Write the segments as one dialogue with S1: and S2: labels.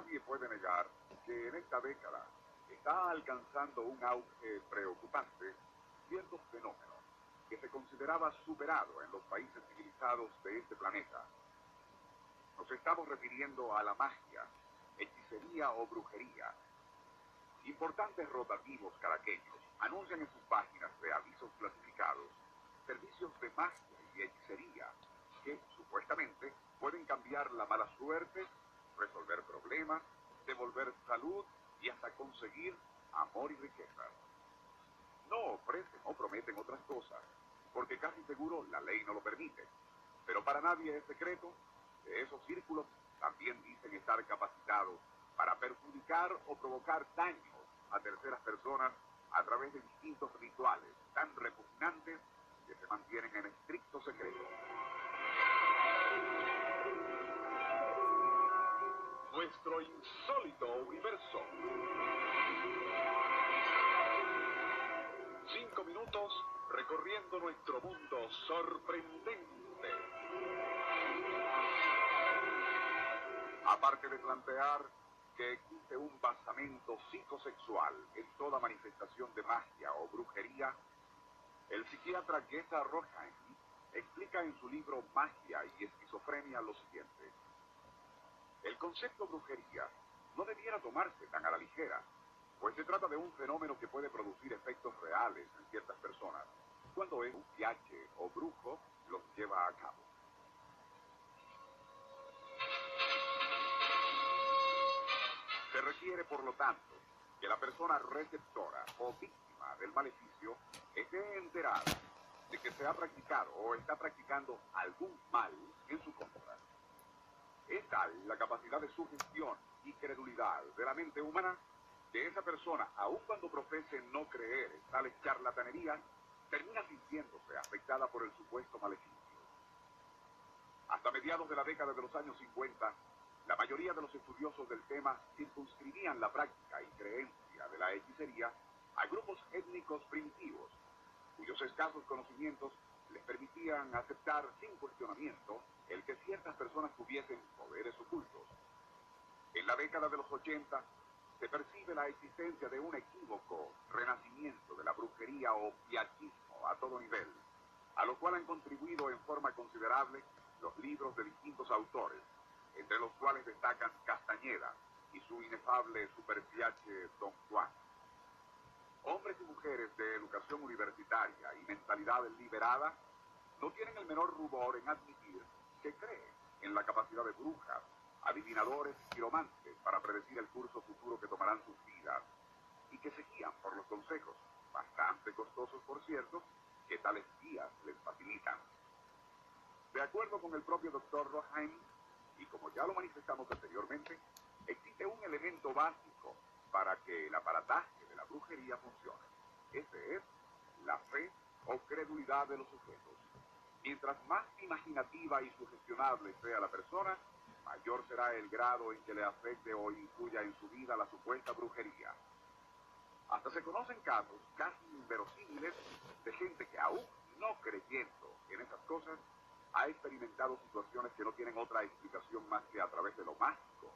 S1: nadie puede negar que en esta década está alcanzando un auge preocupante cierto fenómeno que se consideraba superado en los países civilizados de este planeta. Nos estamos refiriendo a la magia, hechicería o brujería. Importantes rotativos caraqueños anuncian en sus páginas de avisos clasificados servicios de magia y hechicería que supuestamente pueden cambiar la mala suerte, resolver problemas, devolver salud y hasta conseguir amor y riqueza. No ofrecen o prometen otras cosas, porque casi seguro la ley no lo permite. Pero para nadie es secreto que esos círculos también dicen estar capacitados para perjudicar o provocar daños a terceras personas a través de distintos rituales tan repugnantes que se mantienen en estricto secreto. Nuestro insólito universo. Cinco minutos recorriendo nuestro mundo sorprendente. Aparte de plantear que existe un basamento psicosexual en toda manifestación de magia o brujería, el psiquiatra Gesa Roheim explica en su libro Magia y Esquizofrenia lo siguiente. Concepto brujería no debiera tomarse tan a la ligera, pues se trata de un fenómeno que puede producir efectos reales en ciertas personas, cuando es un viaje o brujo los lleva a cabo. Se requiere, por lo tanto, que la persona receptora o víctima del maleficio esté enterada de que se ha practicado o está practicando algún mal en su contra. Es tal la capacidad de sugestión y credulidad de la mente humana que esa persona, aun cuando profese no creer en tales charlatanerías, termina sintiéndose afectada por el supuesto maleficio. Hasta mediados de la década de los años 50, la mayoría de los estudiosos del tema circunscribían la práctica y creencia de la hechicería a grupos étnicos primitivos, cuyos escasos conocimientos les permitían aceptar sin cuestionamiento el que ciertas personas tuviesen poderes ocultos. En la década de los 80 se percibe la existencia de un equívoco renacimiento de la brujería o piatismo a todo nivel, a lo cual han contribuido en forma considerable los libros de distintos autores, entre los cuales destacan Castañeda y su inefable superfiache Don Juan. Mujeres de educación universitaria y mentalidad liberada no tienen el menor rubor en admitir que creen en la capacidad de brujas, adivinadores y quiromantes para predecir el curso futuro que tomarán sus vidas y que se guían por los consejos, bastante costosos por cierto, que tales guías les facilitan. De acuerdo con el propio doctor Roheim, y como ya lo manifestamos anteriormente, existe un elemento básico para que el aparataje de la brujería funcione. Es la fe o credulidad de los sujetos. Mientras más imaginativa y sugestionable sea la persona, mayor será el grado en que le afecte o influya en su vida la supuesta brujería. Hasta se conocen casos casi inverosímiles de gente que aún no creyendo en esas cosas, ha experimentado situaciones que no tienen otra explicación más que a través de lo mágico,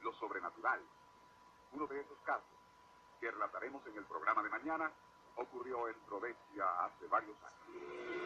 S1: lo sobrenatural. Uno de esos casos, que relataremos en el programa de mañana, ocurrió en Provencia hace varios años.